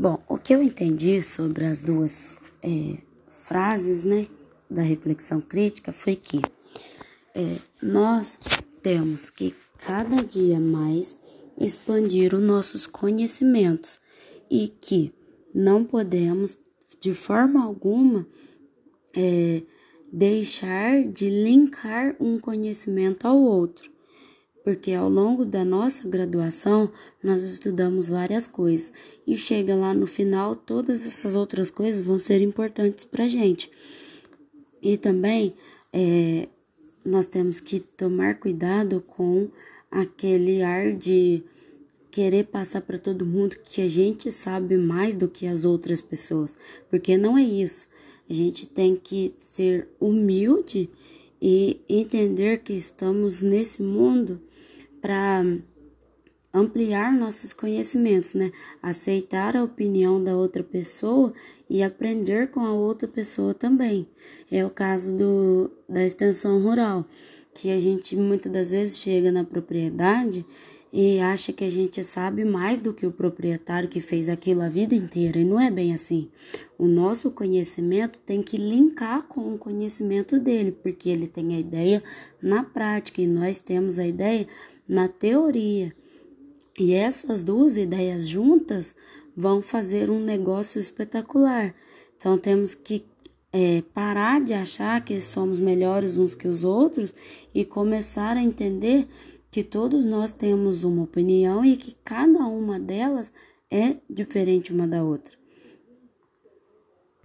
Bom, o que eu entendi sobre as duas é, frases, né, da reflexão crítica foi que é, nós temos que cada dia mais expandir os nossos conhecimentos e que não podemos de forma alguma é, deixar de linkar um conhecimento ao outro porque ao longo da nossa graduação nós estudamos várias coisas e chega lá no final todas essas outras coisas vão ser importantes para gente. E também é, nós temos que tomar cuidado com aquele ar de querer passar para todo mundo que a gente sabe mais do que as outras pessoas, porque não é isso. A gente tem que ser humilde e entender que estamos nesse mundo para ampliar nossos conhecimentos, né? Aceitar a opinião da outra pessoa e aprender com a outra pessoa também. É o caso do, da extensão rural, que a gente muitas das vezes chega na propriedade e acha que a gente sabe mais do que o proprietário que fez aquilo a vida inteira, e não é bem assim. O nosso conhecimento tem que linkar com o conhecimento dele, porque ele tem a ideia na prática e nós temos a ideia na teoria. E essas duas ideias juntas vão fazer um negócio espetacular. Então temos que é, parar de achar que somos melhores uns que os outros e começar a entender que todos nós temos uma opinião e que cada uma delas é diferente uma da outra.